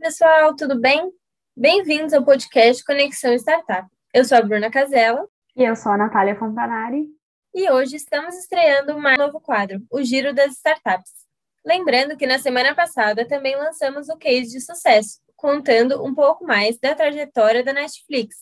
pessoal, tudo bem? Bem-vindos ao podcast Conexão Startup. Eu sou a Bruna Casella. E eu sou a Natália Fontanari. E hoje estamos estreando um novo quadro, o Giro das Startups. Lembrando que na semana passada também lançamos o case de sucesso, contando um pouco mais da trajetória da Netflix.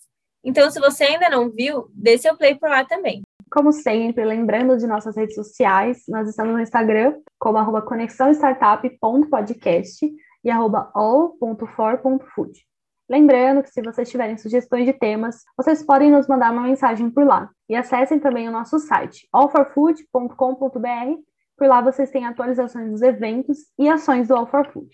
Então, se você ainda não viu, dê seu play por lá também. Como sempre, lembrando de nossas redes sociais, nós estamos no Instagram como arroba conexãostartup.podcast e arroba all.for.food. Lembrando que se vocês tiverem sugestões de temas, vocês podem nos mandar uma mensagem por lá. E acessem também o nosso site, allforfood.com.br. Por lá vocês têm atualizações dos eventos e ações do All for Food.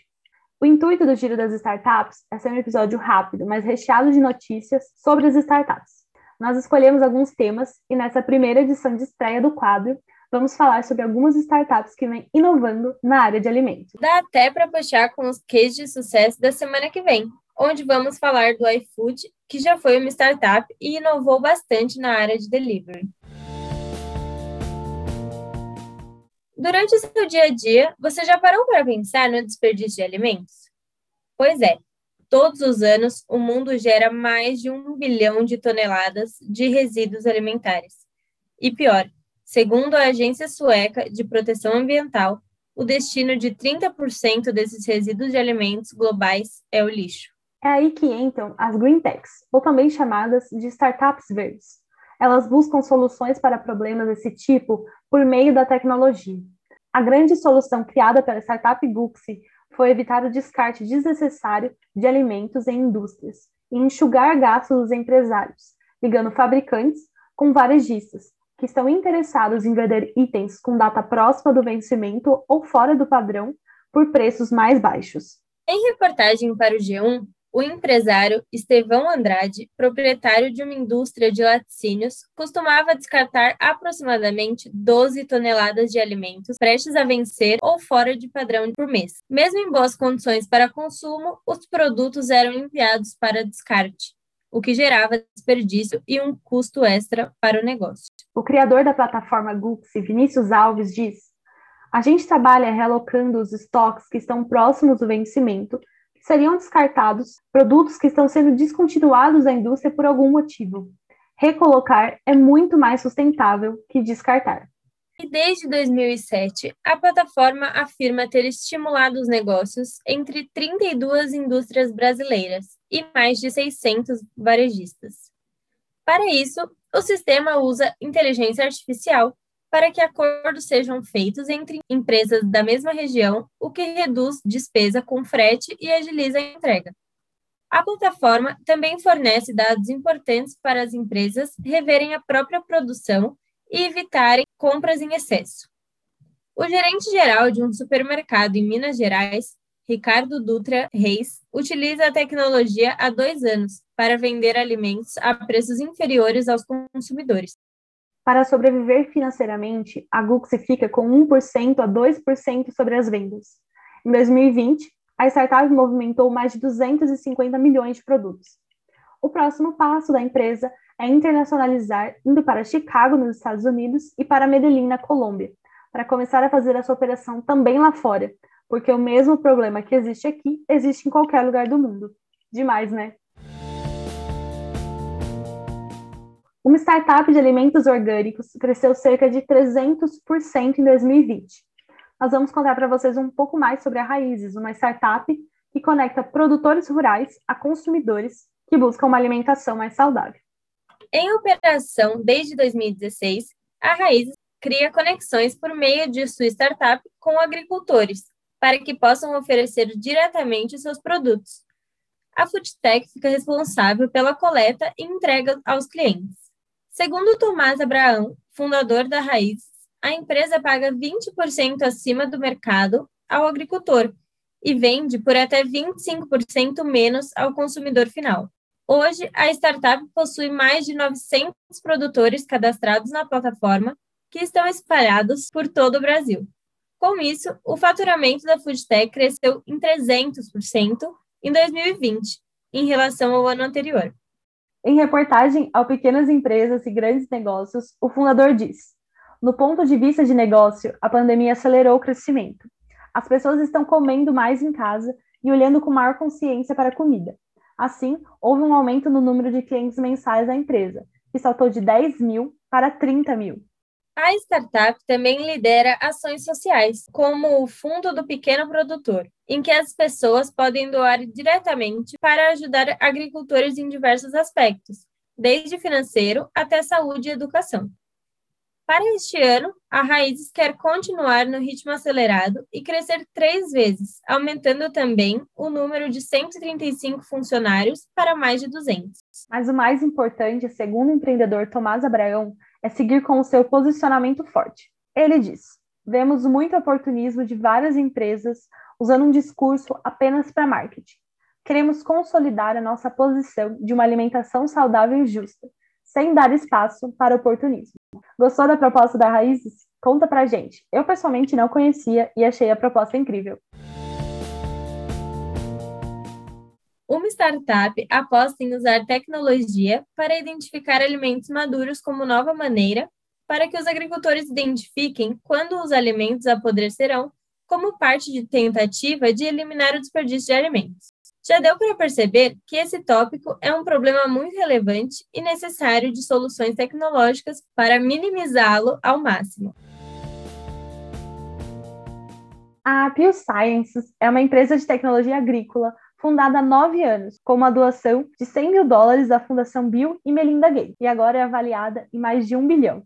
O intuito do Giro das Startups é ser um episódio rápido, mas recheado de notícias sobre as startups. Nós escolhemos alguns temas e nessa primeira edição de estreia do quadro, vamos falar sobre algumas startups que vêm inovando na área de alimentos. Dá até para puxar com os cases de sucesso da semana que vem, onde vamos falar do iFood, que já foi uma startup e inovou bastante na área de delivery. Durante o seu dia a dia, você já parou para pensar no desperdício de alimentos? Pois é, todos os anos o mundo gera mais de um bilhão de toneladas de resíduos alimentares. E pior, segundo a Agência Sueca de Proteção Ambiental, o destino de 30% desses resíduos de alimentos globais é o lixo. É aí que entram as Green Techs, ou também chamadas de startups verdes. Elas buscam soluções para problemas desse tipo por meio da tecnologia. A grande solução criada pela startup Guxi foi evitar o descarte desnecessário de alimentos em indústrias e enxugar gastos dos empresários, ligando fabricantes com varejistas que estão interessados em vender itens com data próxima do vencimento ou fora do padrão por preços mais baixos. Em reportagem para o G1, o empresário Estevão Andrade, proprietário de uma indústria de laticínios, costumava descartar aproximadamente 12 toneladas de alimentos prestes a vencer ou fora de padrão por mês. Mesmo em boas condições para consumo, os produtos eram enviados para descarte, o que gerava desperdício e um custo extra para o negócio. O criador da plataforma Guxi, Vinícius Alves, diz: A gente trabalha realocando os estoques que estão próximos do vencimento seriam descartados produtos que estão sendo descontinuados da indústria por algum motivo. Recolocar é muito mais sustentável que descartar. E desde 2007, a plataforma afirma ter estimulado os negócios entre 32 indústrias brasileiras e mais de 600 varejistas. Para isso, o sistema usa inteligência artificial para que acordos sejam feitos entre empresas da mesma região, o que reduz despesa com frete e agiliza a entrega. A plataforma também fornece dados importantes para as empresas reverem a própria produção e evitarem compras em excesso. O gerente geral de um supermercado em Minas Gerais, Ricardo Dutra Reis, utiliza a tecnologia há dois anos para vender alimentos a preços inferiores aos consumidores. Para sobreviver financeiramente, a Guxi fica com 1% a 2% sobre as vendas. Em 2020, a startup movimentou mais de 250 milhões de produtos. O próximo passo da empresa é internacionalizar, indo para Chicago, nos Estados Unidos, e para Medellín, na Colômbia, para começar a fazer a sua operação também lá fora, porque o mesmo problema que existe aqui existe em qualquer lugar do mundo. Demais, né? Uma startup de alimentos orgânicos cresceu cerca de 300% em 2020. Nós vamos contar para vocês um pouco mais sobre a Raízes, uma startup que conecta produtores rurais a consumidores que buscam uma alimentação mais saudável. Em operação desde 2016, a Raízes cria conexões por meio de sua startup com agricultores, para que possam oferecer diretamente seus produtos. A Foodtech fica responsável pela coleta e entrega aos clientes. Segundo Tomás Abraão, fundador da Raiz, a empresa paga 20% acima do mercado ao agricultor e vende por até 25% menos ao consumidor final. Hoje, a startup possui mais de 900 produtores cadastrados na plataforma que estão espalhados por todo o Brasil. Com isso, o faturamento da Foodtech cresceu em 300% em 2020, em relação ao ano anterior. Em reportagem ao Pequenas Empresas e Grandes Negócios, o fundador diz: No ponto de vista de negócio, a pandemia acelerou o crescimento. As pessoas estão comendo mais em casa e olhando com maior consciência para a comida. Assim, houve um aumento no número de clientes mensais da empresa, que saltou de 10 mil para 30 mil. A startup também lidera ações sociais, como o Fundo do Pequeno Produtor, em que as pessoas podem doar diretamente para ajudar agricultores em diversos aspectos, desde financeiro até saúde e educação. Para este ano, a Raízes quer continuar no ritmo acelerado e crescer três vezes, aumentando também o número de 135 funcionários para mais de 200. Mas o mais importante, segundo o empreendedor Tomás Abraão, é seguir com o seu posicionamento forte. Ele diz: vemos muito oportunismo de várias empresas usando um discurso apenas para marketing. Queremos consolidar a nossa posição de uma alimentação saudável e justa, sem dar espaço para oportunismo. Gostou da proposta da Raízes? Conta pra gente. Eu pessoalmente não conhecia e achei a proposta incrível. Uma startup aposta em usar tecnologia para identificar alimentos maduros como nova maneira para que os agricultores identifiquem quando os alimentos apodrecerão como parte de tentativa de eliminar o desperdício de alimentos. Já deu para perceber que esse tópico é um problema muito relevante e necessário de soluções tecnológicas para minimizá-lo ao máximo. A Pure Sciences é uma empresa de tecnologia agrícola fundada há nove anos, com uma doação de 100 mil dólares da Fundação Bill e Melinda Gates, e agora é avaliada em mais de um bilhão.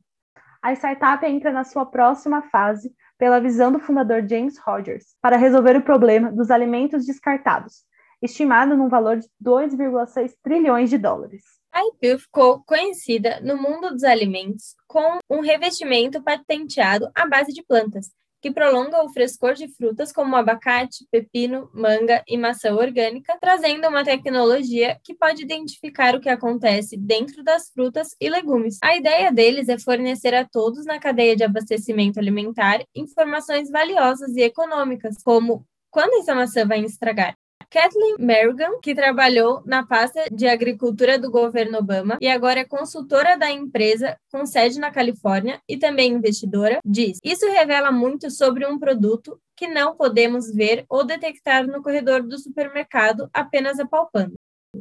A startup entra na sua próxima fase pela visão do fundador James Rogers para resolver o problema dos alimentos descartados, estimado num valor de 2,6 trilhões de dólares. A IPIL ficou conhecida no mundo dos alimentos com um revestimento patenteado à base de plantas, que prolonga o frescor de frutas como abacate, pepino, manga e maçã orgânica, trazendo uma tecnologia que pode identificar o que acontece dentro das frutas e legumes. A ideia deles é fornecer a todos na cadeia de abastecimento alimentar informações valiosas e econômicas, como quando essa maçã vai estragar, Kathleen Merrigan, que trabalhou na pasta de agricultura do governo Obama e agora é consultora da empresa com sede na Califórnia e também investidora, diz: Isso revela muito sobre um produto que não podemos ver ou detectar no corredor do supermercado apenas apalpando.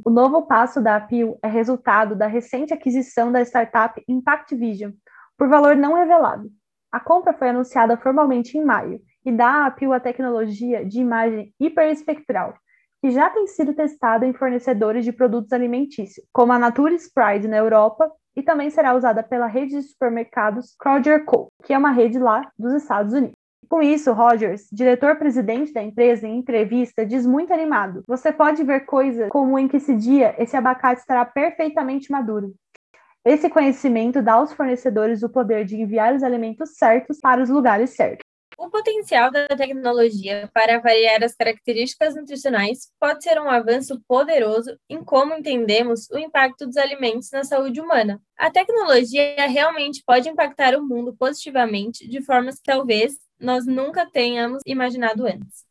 O novo passo da Apple é resultado da recente aquisição da startup Impact Vision, por valor não revelado. A compra foi anunciada formalmente em maio e dá à Apple a tecnologia de imagem hiperespectral, que já tem sido testada em fornecedores de produtos alimentícios, como a Nature's Pride na Europa, e também será usada pela rede de supermercados Kroger Co., que é uma rede lá dos Estados Unidos. Com isso, Rogers, diretor-presidente da empresa, em entrevista, diz muito animado: Você pode ver coisas como em que esse dia esse abacate estará perfeitamente maduro. Esse conhecimento dá aos fornecedores o poder de enviar os alimentos certos para os lugares certos. O potencial da tecnologia para variar as características nutricionais pode ser um avanço poderoso em como entendemos o impacto dos alimentos na saúde humana. A tecnologia realmente pode impactar o mundo positivamente de formas que talvez nós nunca tenhamos imaginado antes.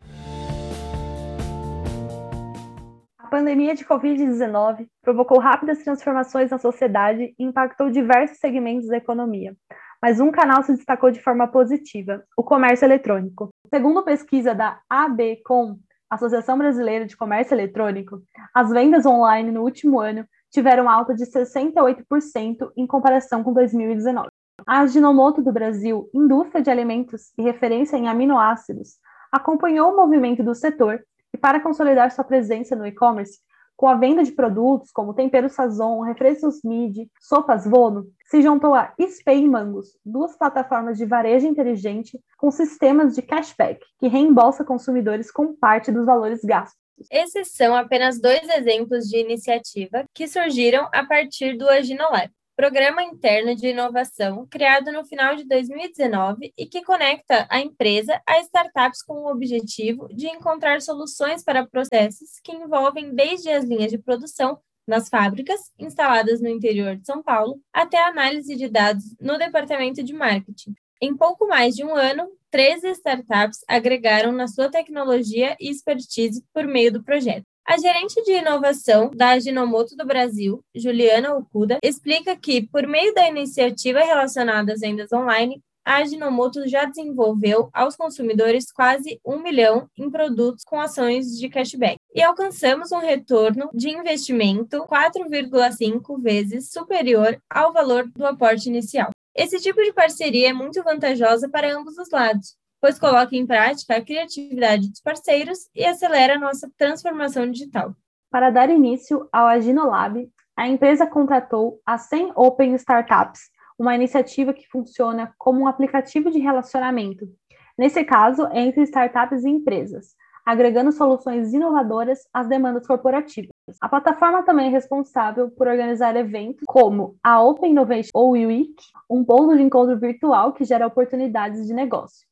A pandemia de Covid-19 provocou rápidas transformações na sociedade e impactou diversos segmentos da economia mas um canal se destacou de forma positiva: o comércio eletrônico. Segundo pesquisa da ABCom, Associação Brasileira de Comércio Eletrônico, as vendas online no último ano tiveram alta de 68% em comparação com 2019. A Ajinomoto do Brasil, indústria de alimentos e referência em aminoácidos, acompanhou o movimento do setor e, para consolidar sua presença no e-commerce, com a venda de produtos como tempero sazon, refrescos midi, sopas Vono, se juntou a Spay e Mangos, duas plataformas de varejo inteligente com sistemas de cashback, que reembolsa consumidores com parte dos valores gastos. Esses são apenas dois exemplos de iniciativa que surgiram a partir do Aginolab programa interno de inovação criado no final de 2019 e que conecta a empresa a startups com o objetivo de encontrar soluções para processos que envolvem desde as linhas de produção nas fábricas instaladas no interior de São Paulo até a análise de dados no departamento de marketing. Em pouco mais de um ano, 13 startups agregaram na sua tecnologia e expertise por meio do projeto. A gerente de inovação da Aginomoto do Brasil, Juliana Okuda, explica que, por meio da iniciativa relacionada às vendas online, a Ajinomoto já desenvolveu aos consumidores quase um milhão em produtos com ações de cashback e alcançamos um retorno de investimento 4,5 vezes superior ao valor do aporte inicial. Esse tipo de parceria é muito vantajosa para ambos os lados, pois coloca em prática a criatividade dos parceiros e acelera a nossa transformação digital. Para dar início ao Aginolab, a empresa contratou a 100 Open Startups, uma iniciativa que funciona como um aplicativo de relacionamento, nesse caso, entre startups e empresas, agregando soluções inovadoras às demandas corporativas. A plataforma também é responsável por organizar eventos como a Open Innovation Week, um ponto de encontro virtual que gera oportunidades de negócio.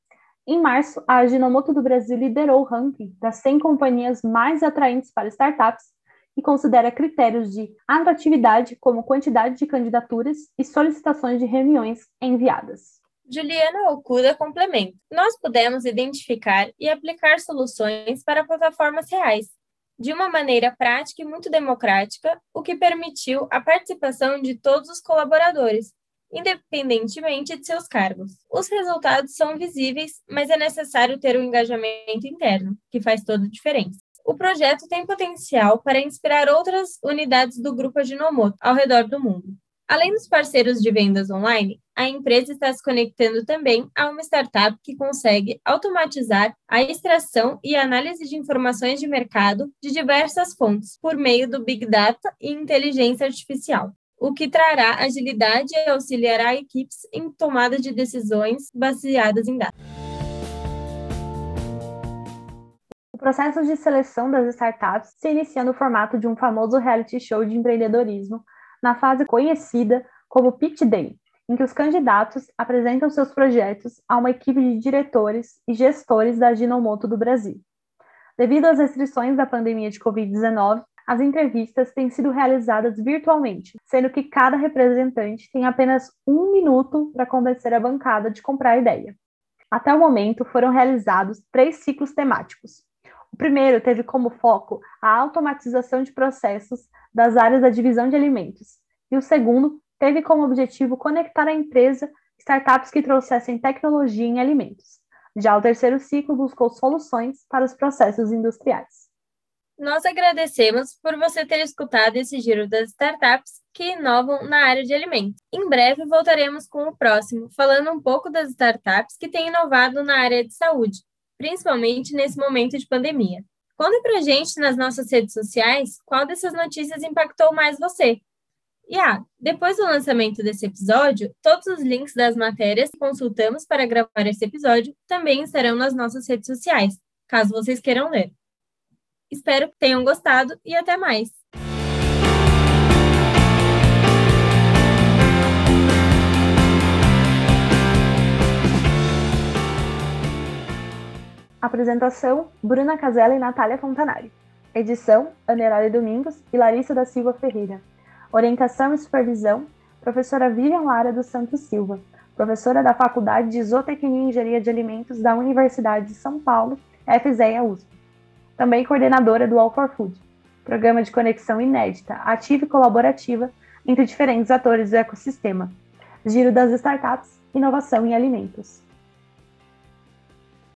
Em março, a Aginomoto do Brasil liderou o ranking das 100 companhias mais atraentes para startups e considera critérios de atratividade como quantidade de candidaturas e solicitações de reuniões enviadas. Juliana Okuda complementa. Nós pudemos identificar e aplicar soluções para plataformas reais, de uma maneira prática e muito democrática, o que permitiu a participação de todos os colaboradores, independentemente de seus cargos. Os resultados são visíveis, mas é necessário ter um engajamento interno, que faz toda a diferença. O projeto tem potencial para inspirar outras unidades do grupo Ajinomoto ao redor do mundo. Além dos parceiros de vendas online, a empresa está se conectando também a uma startup que consegue automatizar a extração e análise de informações de mercado de diversas fontes por meio do Big Data e inteligência artificial, o que trará agilidade e auxiliará equipes em tomada de decisões baseadas em dados. processo de seleção das startups se inicia no formato de um famoso reality show de empreendedorismo, na fase conhecida como Pitch Day, em que os candidatos apresentam seus projetos a uma equipe de diretores e gestores da Ginomoto do Brasil. Devido às restrições da pandemia de Covid-19, as entrevistas têm sido realizadas virtualmente, sendo que cada representante tem apenas um minuto para convencer a bancada de comprar a ideia. Até o momento, foram realizados três ciclos temáticos, o primeiro teve como foco a automatização de processos das áreas da divisão de alimentos, e o segundo teve como objetivo conectar a empresa startups que trouxessem tecnologia em alimentos. Já o terceiro ciclo buscou soluções para os processos industriais. Nós agradecemos por você ter escutado esse giro das startups que inovam na área de alimentos. Em breve voltaremos com o próximo, falando um pouco das startups que têm inovado na área de saúde, principalmente nesse momento de pandemia. Conta pra gente nas nossas redes sociais qual dessas notícias impactou mais você. E ah, depois do lançamento desse episódio, todos os links das matérias que consultamos para gravar esse episódio também estarão nas nossas redes sociais, caso vocês queiram ler. Espero que tenham gostado e até mais! Apresentação: Bruna Casella e Natália Fontanari. Edição: Anerale Domingos e Larissa da Silva Ferreira. Orientação e supervisão: Professora Vivian Lara dos Santos Silva, professora da Faculdade de Zootecnia e Engenharia de Alimentos da Universidade de São Paulo, FZEA USP. Também coordenadora do All for Food, programa de conexão inédita, ativa e colaborativa entre diferentes atores do ecossistema. Giro das startups, inovação em alimentos.